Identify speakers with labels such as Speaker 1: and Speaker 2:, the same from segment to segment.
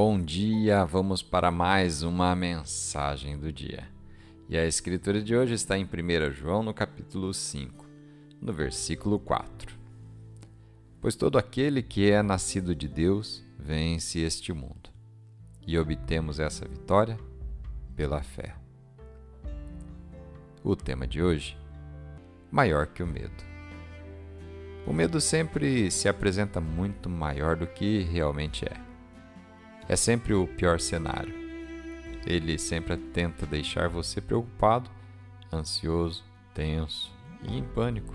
Speaker 1: Bom dia, vamos para mais uma mensagem do dia. E a escritura de hoje está em 1 João, no capítulo 5, no versículo 4. Pois todo aquele que é nascido de Deus vence este mundo, e obtemos essa vitória pela fé. O tema de hoje: maior que o medo. O medo sempre se apresenta muito maior do que realmente é é sempre o pior cenário. Ele sempre tenta deixar você preocupado, ansioso, tenso e em pânico.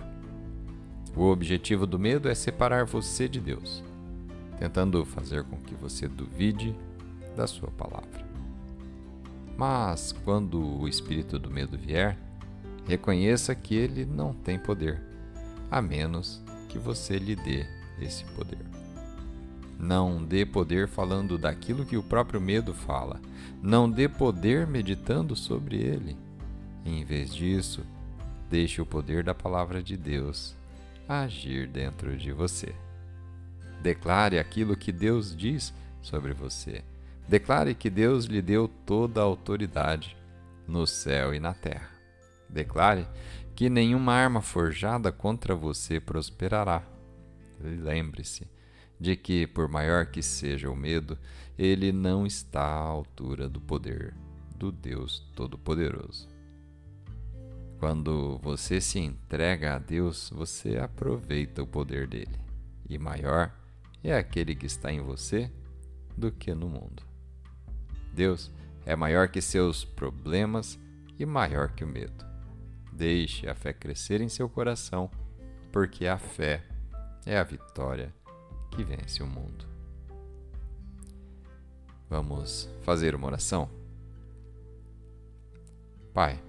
Speaker 1: O objetivo do medo é separar você de Deus, tentando fazer com que você duvide da sua palavra. Mas quando o espírito do medo vier, reconheça que ele não tem poder, a menos que você lhe dê esse poder. Não dê poder falando daquilo que o próprio medo fala. Não dê poder meditando sobre ele. Em vez disso, deixe o poder da palavra de Deus agir dentro de você. Declare aquilo que Deus diz sobre você. Declare que Deus lhe deu toda a autoridade no céu e na terra. Declare que nenhuma arma forjada contra você prosperará. Lembre-se de que, por maior que seja o medo, ele não está à altura do poder do Deus Todo-Poderoso. Quando você se entrega a Deus, você aproveita o poder dele, e maior é aquele que está em você do que no mundo. Deus é maior que seus problemas e maior que o medo. Deixe a fé crescer em seu coração, porque a fé é a vitória que vence o mundo. Vamos fazer uma oração? Pai,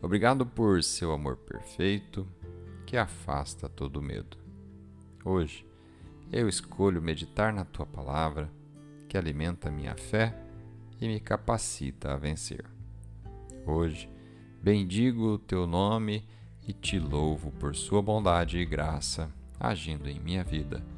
Speaker 1: obrigado por seu amor perfeito que afasta todo medo. Hoje, eu escolho meditar na tua palavra que alimenta minha fé e me capacita a vencer. Hoje, bendigo o teu nome e te louvo por sua bondade e graça agindo em minha vida